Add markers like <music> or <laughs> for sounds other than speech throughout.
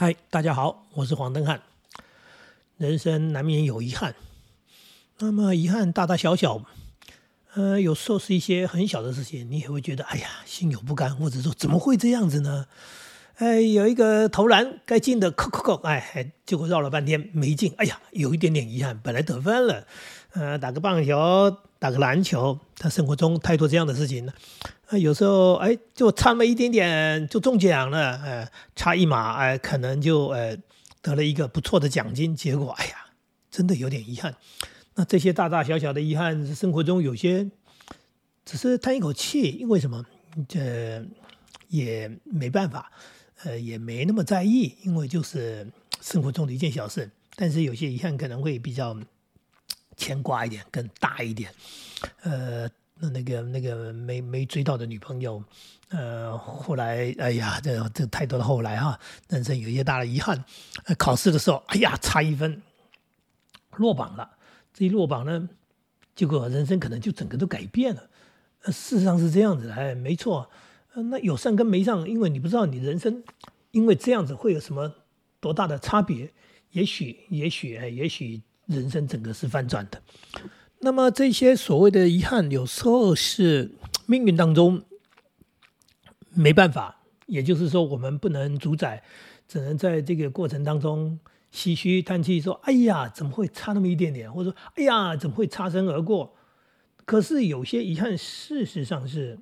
嗨，大家好，我是黄登汉。人生难免有遗憾，那么遗憾大大小小，呃，有时候是一些很小的事情，你也会觉得哎呀，心有不甘，或者说怎么会这样子呢？哎，有一个投篮该进的，扣扣扣，哎，结果绕了半天没进，哎呀，有一点点遗憾，本来得分了，呃，打个棒球，打个篮球，他生活中太多这样的事情了。啊，有时候哎，就差那么一点点就中奖了，哎，差一码哎，可能就呃得了一个不错的奖金。结果哎呀，真的有点遗憾。那这些大大小小的遗憾，生活中有些只是叹一口气，因为什么？这也没办法，呃，也没那么在意，因为就是生活中的一件小事。但是有些遗憾可能会比较牵挂一点，更大一点，呃。那那个那个没没追到的女朋友，呃，后来哎呀，这这太多的后来哈，人生有一些大的遗憾。考试的时候，哎呀，差一分落榜了。这一落榜呢，结果人生可能就整个都改变了。事实上是这样子的，哎，没错。那有上跟没上，因为你不知道你人生因为这样子会有什么多大的差别。也许也许哎也许人生整个是翻转的。那么这些所谓的遗憾，有时候是命运当中没办法，也就是说我们不能主宰，只能在这个过程当中唏嘘叹气，说：“哎呀，怎么会差那么一点点？”或者说：“哎呀，怎么会擦身而过？”可是有些遗憾，事实上是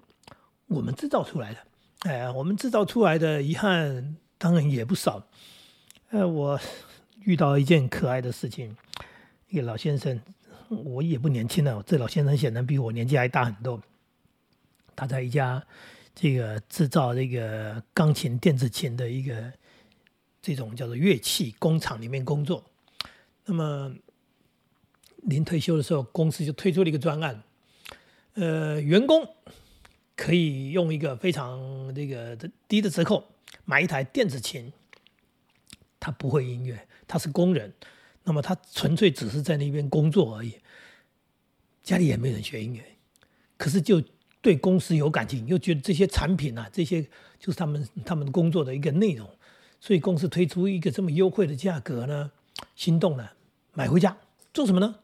我们制造出来的。哎，我们制造出来的遗憾当然也不少。呃，我遇到一件可爱的事情，一个老先生。我也不年轻了，这老先生显然比我年纪还大很多。他在一家这个制造这个钢琴、电子琴的一个这种叫做乐器工厂里面工作。那么临退休的时候，公司就推出了一个专案，呃，员工可以用一个非常这个低的折扣买一台电子琴。他不会音乐，他是工人。那么他纯粹只是在那边工作而已，家里也没人学音乐，可是就对公司有感情，又觉得这些产品啊，这些就是他们他们工作的一个内容，所以公司推出一个这么优惠的价格呢，心动了，买回家做什么呢？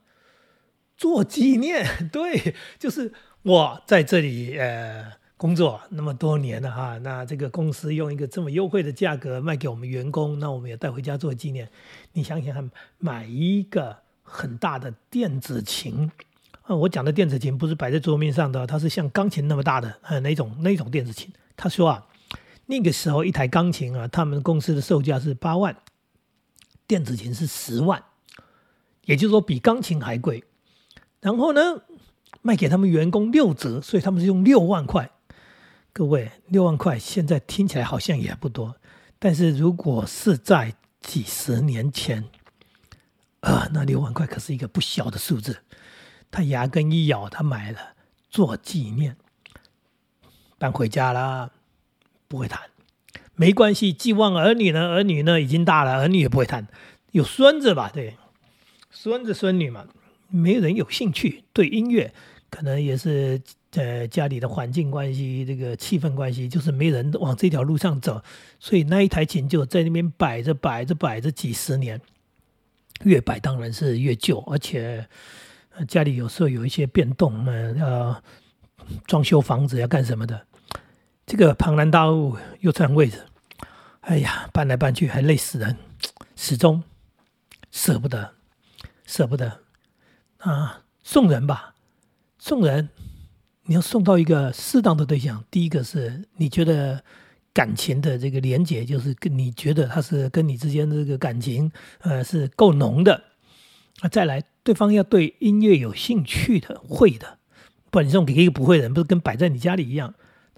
做纪念，<laughs> 对，就是我在这里呃。工作那么多年了哈，那这个公司用一个这么优惠的价格卖给我们员工，那我们也带回家做纪念。你想想看，买一个很大的电子琴啊，我讲的电子琴不是摆在桌面上的，它是像钢琴那么大的，呃，那种那种电子琴。他说啊，那个时候一台钢琴啊，他们公司的售价是八万，电子琴是十万，也就是说比钢琴还贵。然后呢，卖给他们员工六折，所以他们是用六万块。各位，六万块现在听起来好像也不多，但是如果是在几十年前，啊，那六万块可是一个不小的数字。他牙根一咬，他买了做纪念，搬回家了，不会弹，没关系。寄望儿女呢，儿女呢已经大了，儿女也不会弹，有孙子吧？对，孙子孙女嘛，没有人有兴趣对音乐，可能也是。在家里的环境关系，这个气氛关系，就是没人往这条路上走，所以那一台琴就在那边摆着摆着摆着几十年，越摆当然是越旧，而且家里有时候有一些变动，呃，要装修房子要干什么的，这个庞然大物又占位置，哎呀，搬来搬去还累死人，始终舍不得，舍不得啊，送人吧，送人。你要送到一个适当的对象，第一个是你觉得感情的这个连接，就是跟你觉得他是跟你之间这个感情，呃，是够浓的。啊，再来，对方要对音乐有兴趣的，会的，不然你送给一个不会的人，不是跟摆在你家里一样。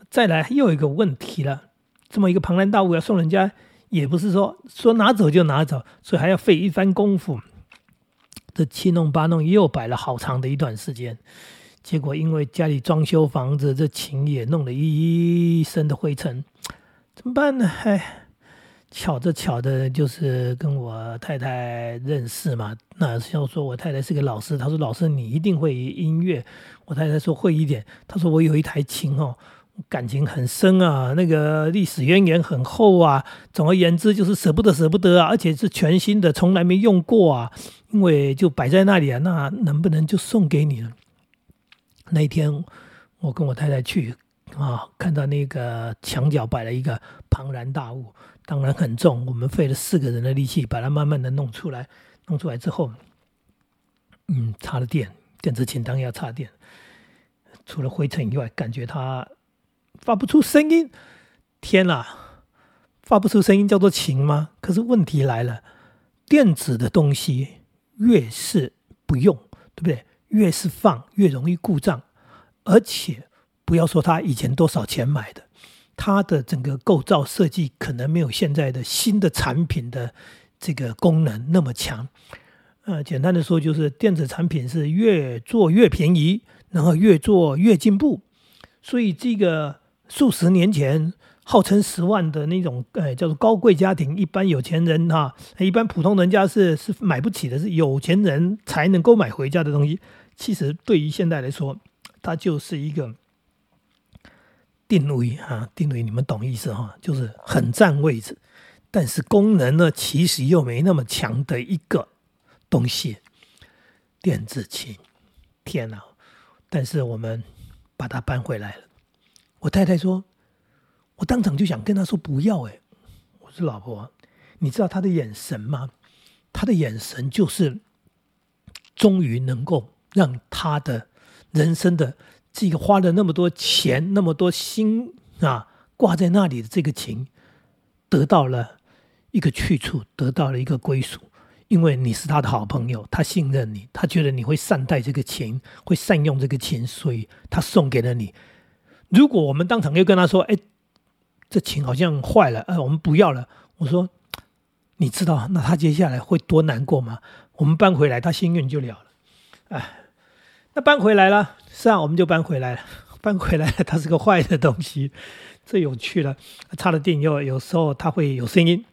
再来，又有一个问题了，这么一个庞然大物要送人家，也不是说说拿走就拿走，所以还要费一番功夫。这七弄八弄，又摆了好长的一段时间。结果因为家里装修房子，这琴也弄了一身的灰尘，怎么办呢？哎，巧着巧的，就是跟我太太认识嘛。那要说我太太是个老师，她说老师你一定会音乐。我太太说会一点，她说我有一台琴哦，感情很深啊，那个历史渊源很厚啊。总而言之，就是舍不得，舍不得啊，而且是全新的，从来没用过啊。因为就摆在那里啊，那能不能就送给你呢？那天，我跟我太太去啊，看到那个墙角摆了一个庞然大物，当然很重，我们费了四个人的力气把它慢慢的弄出来。弄出来之后，嗯，插了电，电子琴当然要插电。除了灰尘以外，感觉它。发不出声音，天哪！发不出声音叫做琴吗？可是问题来了，电子的东西越是不用，对不对？越是放越容易故障，而且不要说它以前多少钱买的，它的整个构造设计可能没有现在的新的产品的这个功能那么强。呃，简单的说就是电子产品是越做越便宜，然后越做越进步，所以这个。数十年前，号称十万的那种，呃，叫做高贵家庭，一般有钱人哈，一般普通人家是是买不起的，是有钱人才能够买回家的东西。其实对于现在来说，它就是一个定位哈，定位你们懂意思哈，就是很占位置，但是功能呢，其实又没那么强的一个东西。电子琴，天哪！但是我们把它搬回来了。我太太说：“我当场就想跟她说不要。”哎，我说：“老婆，你知道她的眼神吗？她的眼神就是终于能够让他的人生的这个花了那么多钱、那么多心啊挂在那里的这个情，得到了一个去处，得到了一个归属。因为你是他的好朋友，他信任你，他觉得你会善待这个情，会善用这个情，所以他送给了你。”如果我们当场又跟他说：“哎，这琴好像坏了，呃，我们不要了。”我说：“你知道那他接下来会多难过吗？”我们搬回来，他心愿就了了。哎，那搬回来了，是啊，我们就搬回来了。搬回来了，它是个坏的东西，这有趣了。插了电以后，有时候它会有声音，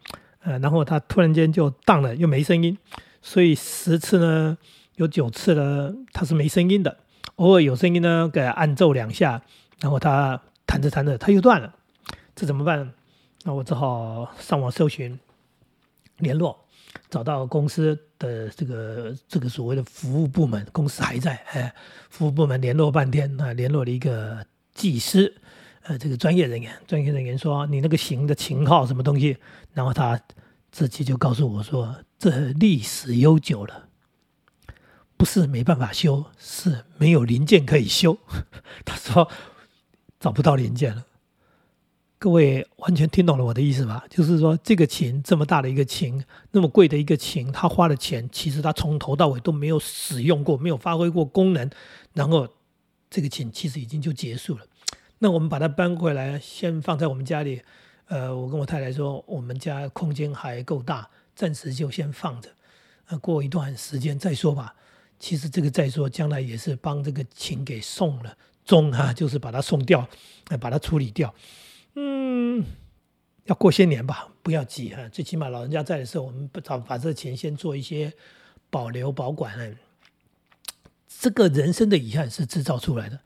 呃，然后它突然间就荡了，又没声音。所以十次呢，有九次呢，它是没声音的。偶尔有声音呢，给按奏两下。然后它弹着弹着，它又断了，这怎么办？那我只好上网搜寻联络，找到公司的这个这个所谓的服务部门，公司还在，哎，服务部门联络半天，那联络了一个技师，呃，这个专业人员，专业人员说你那个型的型号什么东西，然后他自己就告诉我说，这历史悠久了，不是没办法修，是没有零件可以修。<laughs> 他说。找不到零件了，各位完全听懂了我的意思吧？就是说，这个琴这么大的一个琴，那么贵的一个琴，他花的钱，其实他从头到尾都没有使用过，没有发挥过功能，然后这个琴其实已经就结束了。那我们把它搬回来，先放在我们家里。呃，我跟我太太说，我们家空间还够大，暂时就先放着。呃，过一段时间再说吧。其实这个再说，将来也是帮这个琴给送了。中哈，就是把它送掉，把它处理掉。嗯，要过些年吧，不要急哈。最起码老人家在的时候，我们把把这钱先做一些保留保管。这个人生的遗憾是制造出来的。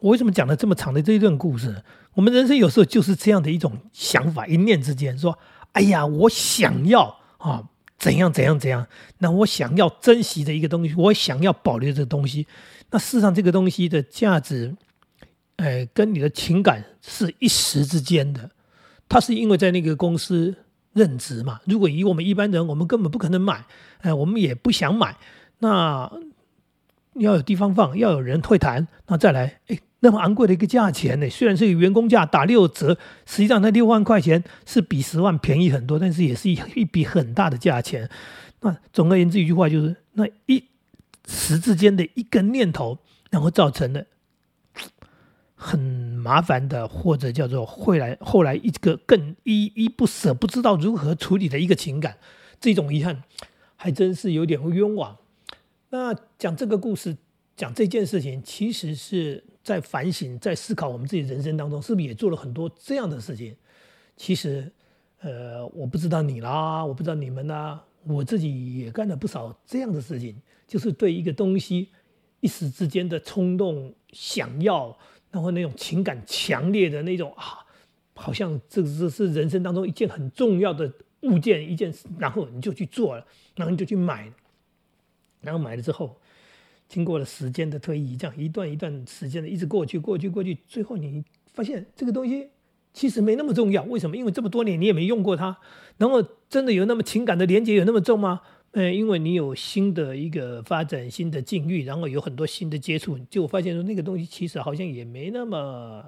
我为什么讲了这么长的这一段故事？我们人生有时候就是这样的一种想法，一念之间说：“哎呀，我想要啊，怎样怎样怎样。”那我想要珍惜的一个东西，我想要保留这个东西。那事实上，这个东西的价值，哎，跟你的情感是一时之间的。他是因为在那个公司任职嘛。如果以我们一般人，我们根本不可能买，哎，我们也不想买。那要有地方放，要有人会谈，那再来，哎，那么昂贵的一个价钱呢？虽然是员工价打六折，实际上那六万块钱是比十万便宜很多，但是也是一 <laughs> 一笔很大的价钱。那总而言之，一句话就是，那一。时之间的一个念头，然后造成了很麻烦的，或者叫做后来后来一个更依依不舍，不知道如何处理的一个情感，这种遗憾还真是有点冤枉。那讲这个故事，讲这件事情，其实是在反省，在思考我们自己人生当中是不是也做了很多这样的事情。其实，呃，我不知道你啦，我不知道你们啦，我自己也干了不少这样的事情。就是对一个东西一时之间的冲动想要，然后那种情感强烈的那种啊，好像这这是人生当中一件很重要的物件，一件，然后你就去做了，然后你就去买，然后买了之后，经过了时间的推移，这样一段一段时间的一直过去，过去，过去，最后你发现这个东西其实没那么重要。为什么？因为这么多年你也没用过它，然后真的有那么情感的连接有那么重吗？嗯，因为你有新的一个发展、新的境遇，然后有很多新的接触，就发现说那个东西其实好像也没那么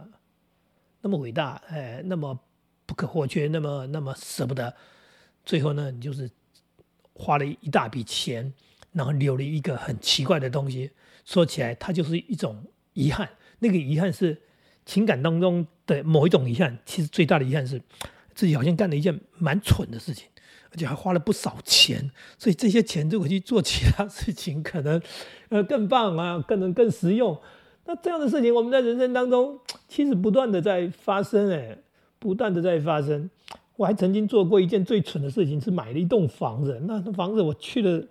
那么伟大，哎，那么不可或缺，那么那么舍不得。最后呢，你就是花了一大笔钱，然后留了一个很奇怪的东西。说起来，它就是一种遗憾。那个遗憾是情感当中的某一种遗憾。其实最大的遗憾是自己好像干了一件蛮蠢的事情。而且还花了不少钱，所以这些钱如果去做其他事情，可能 <laughs> 呃更棒啊，更能更实用。那这样的事情，我们在人生当中 <tsk> 其实不断的在发生，哎，不断的在发生。我还曾经做过一件最蠢的事情，是买了一栋房子。那房子我去了，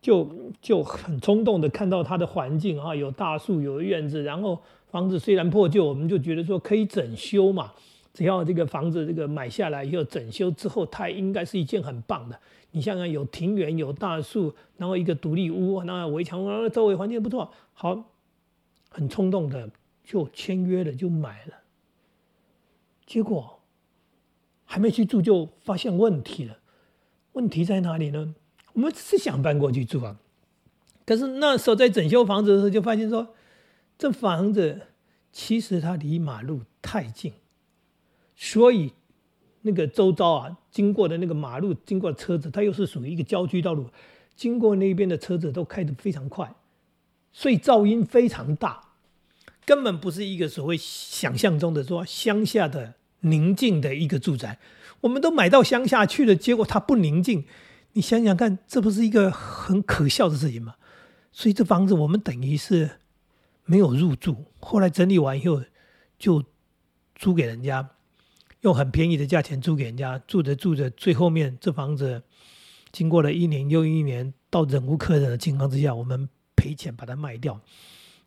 就就很冲动的看到它的环境啊，有大树，有院子，然后房子虽然破旧，我们就觉得说可以整修嘛。只要这个房子这个买下来以后整修之后，它应该是一件很棒的。你想想，有庭园，有大树，然后一个独立屋，那围墙，周围环境不错，好，很冲动的就签约了，就买了。结果还没去住就发现问题了。问题在哪里呢？我们是想搬过去住啊，可是那时候在整修房子的时候就发现说，这房子其实它离马路太近。所以，那个周遭啊，经过的那个马路，经过的车子，它又是属于一个郊区道路，经过那边的车子都开得非常快，所以噪音非常大，根本不是一个所谓想象中的说乡下的宁静的一个住宅。我们都买到乡下去了，结果它不宁静，你想想看，这不是一个很可笑的事情吗？所以这房子我们等于是没有入住，后来整理完以后就租给人家。用很便宜的价钱租给人家，住着住着，最后面这房子经过了一年又一年，到忍无可忍的情况之下，我们赔钱把它卖掉。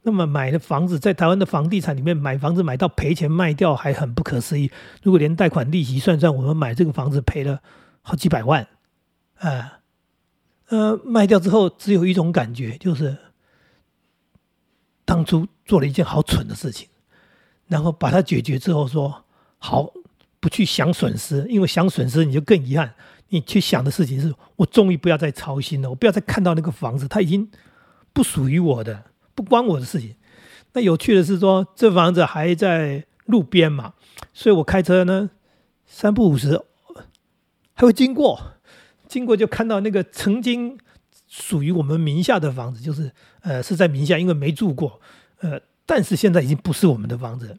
那么买的房子在台湾的房地产里面买房子买到赔钱卖掉还很不可思议。如果连贷款利息算算，我们买这个房子赔了好几百万，啊，呃，卖掉之后只有一种感觉，就是当初做了一件好蠢的事情，然后把它解决之后说好。不去想损失，因为想损失你就更遗憾。你去想的事情是我终于不要再操心了，我不要再看到那个房子，它已经不属于我的，不关我的事情。那有趣的是说，这房子还在路边嘛，所以我开车呢，三不五时还会经过，经过就看到那个曾经属于我们名下的房子，就是呃是在名下，因为没住过，呃，但是现在已经不是我们的房子。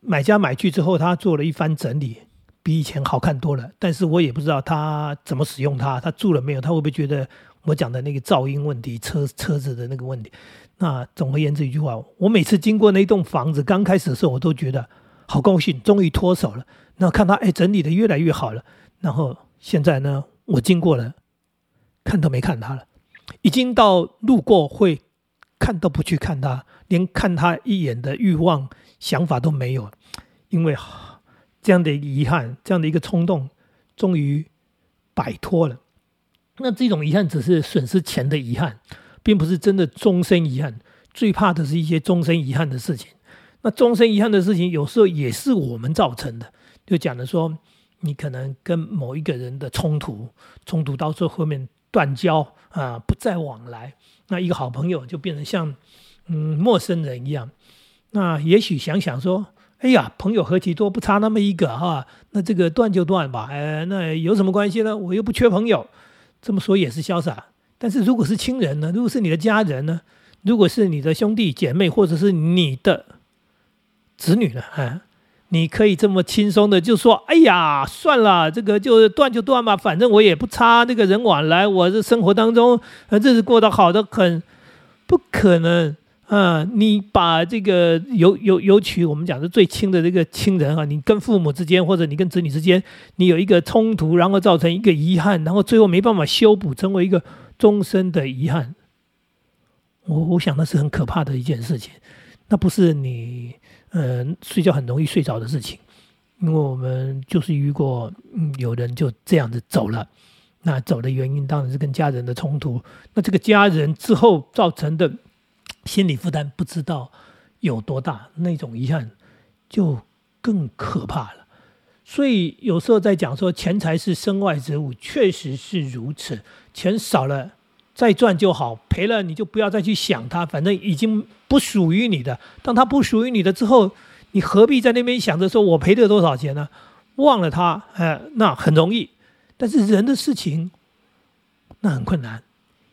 买家买去之后，他做了一番整理，比以前好看多了。但是我也不知道他怎么使用它，他住了没有？他会不会觉得我讲的那个噪音问题、车车子的那个问题？那总而言之一句话，我每次经过那栋房子，刚开始的时候我都觉得好高兴，终于脱手了。那看他哎整理的越来越好了，然后现在呢，我经过了，看都没看他了，已经到路过会看都不去看他，连看他一眼的欲望。想法都没有，因为这样的遗憾，这样的一个冲动，终于摆脱了。那这种遗憾只是损失钱的遗憾，并不是真的终身遗憾。最怕的是一些终身遗憾的事情。那终身遗憾的事情，有时候也是我们造成的。就讲的说，你可能跟某一个人的冲突，冲突到最后面断交啊，不再往来，那一个好朋友就变成像嗯陌生人一样。那也许想想说，哎呀，朋友何其多，不差那么一个哈。那这个断就断吧，哎，那有什么关系呢？我又不缺朋友，这么说也是潇洒。但是如果是亲人呢？如果是你的家人呢？如果是你的兄弟姐妹，或者是你的子女呢？啊，你可以这么轻松的就说，哎呀，算了，这个就断就断吧，反正我也不差那个人往来，我这生活当中呃日子过得好的很，不可能。啊，你把这个尤尤尤其我们讲的最亲的这个亲人啊，你跟父母之间或者你跟子女之间，你有一个冲突，然后造成一个遗憾，然后最后没办法修补，成为一个终身的遗憾。我我想那是很可怕的一件事情。那不是你呃睡觉很容易睡着的事情，因为我们就是遇过，嗯，有人就这样子走了，那走的原因当然是跟家人的冲突，那这个家人之后造成的心理负担不知道有多大，那种遗憾就更可怕了。所以有时候在讲说钱财是身外之物，确实是如此，钱少了。再赚就好，赔了你就不要再去想它，反正已经不属于你的。当它不属于你的之后，你何必在那边想着说我赔了多少钱呢？忘了它，哎，那很容易。但是人的事情，那很困难。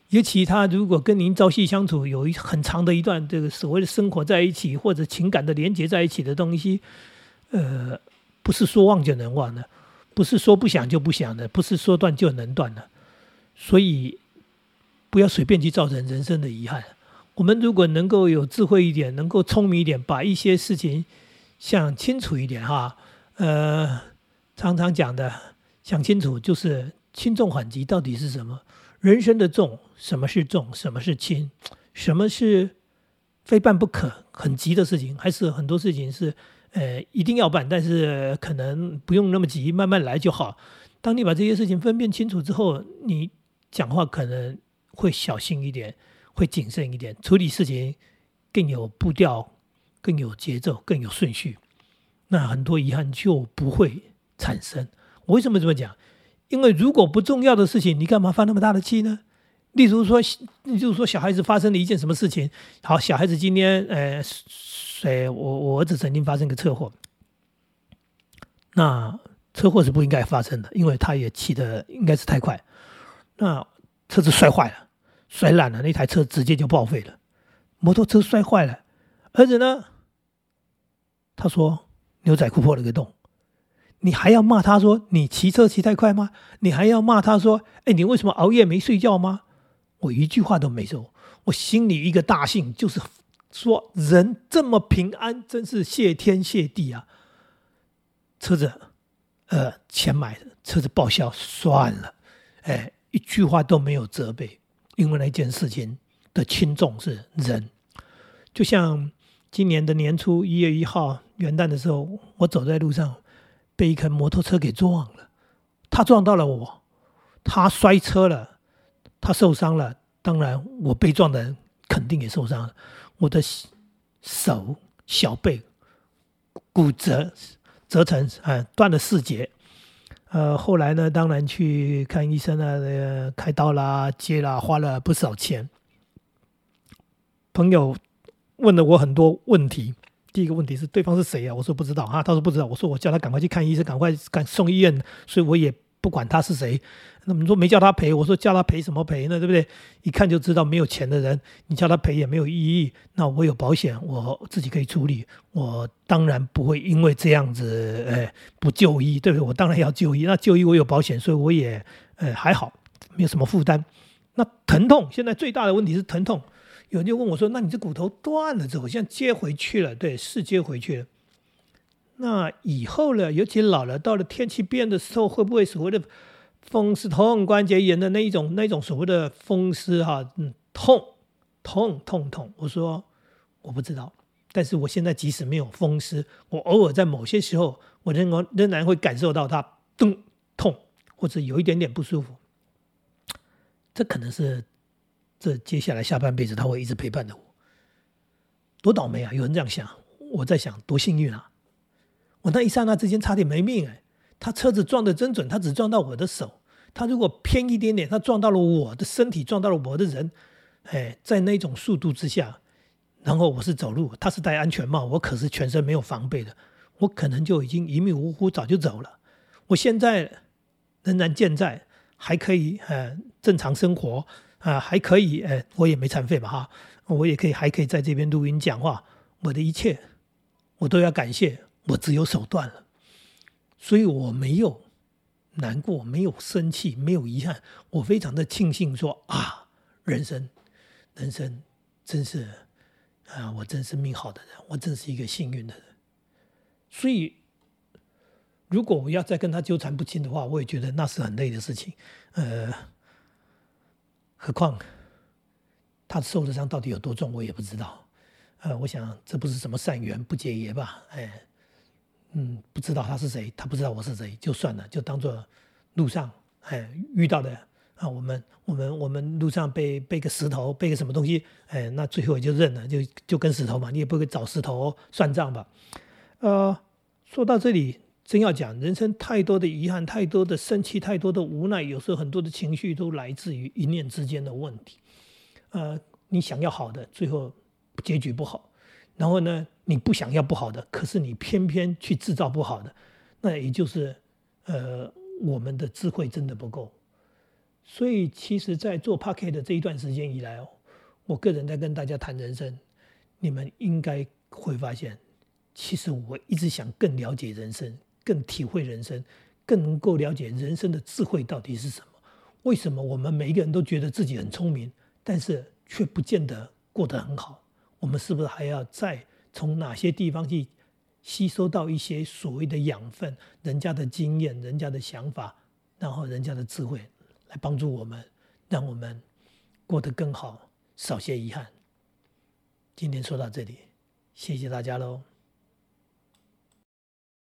尤其他如果跟您朝夕相处，有一很长的一段这个所谓的生活在一起，或者情感的连接在一起的东西，呃，不是说忘就能忘的，不是说不想就不想的，不是说断就能断的，所以。不要随便去造成人生的遗憾。我们如果能够有智慧一点，能够聪明一点，把一些事情想清楚一点哈。呃，常常讲的想清楚，就是轻重缓急到底是什么？人生的重，什么是重？什么是轻？什么是非办不可、很急的事情？还是很多事情是呃一定要办，但是可能不用那么急，慢慢来就好。当你把这些事情分辨清楚之后，你讲话可能。会小心一点，会谨慎一点，处理事情更有步调，更有节奏，更有顺序，那很多遗憾就不会产生。我为什么这么讲？因为如果不重要的事情，你干嘛发那么大的气呢？例如说，例如说小孩子发生了一件什么事情，好，小孩子今天，呃，谁，我我儿子曾经发生个车祸，那车祸是不应该发生的，因为他也骑的应该是太快，那车子摔坏了。摔烂了，那台车直接就报废了。摩托车摔坏了，儿子呢？他说牛仔裤破了个洞。你还要骂他说你骑车骑太快吗？你还要骂他说，哎，你为什么熬夜没睡觉吗？我一句话都没说，我心里一个大幸，就是说人这么平安，真是谢天谢地啊。车子，呃，钱买的，车子报销算了，哎，一句话都没有责备。因为那件事情的轻重是人，就像今年的年初一月一号元旦的时候，我走在路上，被一颗摩托车给撞了。他撞到了我，他摔车了，他受伤了。当然，我被撞的人肯定也受伤了。我的手、小背骨折，折成啊，断了四节。呃，后来呢，当然去看医生啊，开刀啦、接啦，花了不少钱。朋友问了我很多问题，第一个问题是对方是谁啊？我说不知道啊，他说不知道。我说我叫他赶快去看医生，赶快赶送医院，所以我也。不管他是谁，那么说没叫他赔，我说叫他赔什么赔呢？对不对？一看就知道没有钱的人，你叫他赔也没有意义。那我有保险，我自己可以处理。我当然不会因为这样子，哎，不就医，对不对？我当然要就医。那就医我有保险，所以我也，呃，还好，没有什么负担。那疼痛现在最大的问题是疼痛。有人就问我说：“那你这骨头断了之后，现在接回去了？对，是接回去了。”那以后呢？尤其老了，到了天气变的时候，会不会所谓的风湿痛、关节炎的那一种、那一种所谓的风湿哈？嗯，痛痛痛痛。我说我不知道，但是我现在即使没有风湿，我偶尔在某些时候，我仍然仍然会感受到它咚痛，或者有一点点不舒服。这可能是这接下来下半辈子他会一直陪伴着我。多倒霉啊！有人这样想，我在想多幸运啊！我那一刹那之间差点没命哎！他车子撞的真准，他只撞到我的手。他如果偏一点点，他撞到了我的身体，撞到了我的人。哎，在那种速度之下，然后我是走路，他是戴安全帽，我可是全身没有防备的，我可能就已经一命呜呼，早就走了。我现在仍然健在，还可以呃正常生活啊，还可以哎，我也没残废嘛哈，我也可以还可以在这边录音讲话。我的一切，我都要感谢。我只有手段了，所以我没有难过，没有生气，没有遗憾。我非常的庆幸，说啊，人生，人生真是啊，我真是命好的人，我真是一个幸运的人。所以，如果我要再跟他纠缠不清的话，我也觉得那是很累的事情。呃，何况他受的伤到底有多重，我也不知道。呃，我想这不是什么善缘不结业吧？哎，嗯，不知道他是谁，他不知道我是谁，就算了，就当做路上哎遇到的啊，我们我们我们路上背背个石头，背个什么东西，哎，那最后也就认了，就就跟石头嘛，你也不会找石头算账吧？呃，说到这里。真要讲，人生太多的遗憾，太多的生气，太多的无奈，有时候很多的情绪都来自于一念之间的问题。呃，你想要好的，最后结局不好；然后呢，你不想要不好的，可是你偏偏去制造不好的，那也就是呃，我们的智慧真的不够。所以，其实，在做 p a r k e t 的这一段时间以来哦，我个人在跟大家谈人生，你们应该会发现，其实我一直想更了解人生。更体会人生，更能够了解人生的智慧到底是什么？为什么我们每一个人都觉得自己很聪明，但是却不见得过得很好？我们是不是还要再从哪些地方去吸收到一些所谓的养分？人家的经验、人家的想法，然后人家的智慧，来帮助我们，让我们过得更好，少些遗憾。今天说到这里，谢谢大家喽。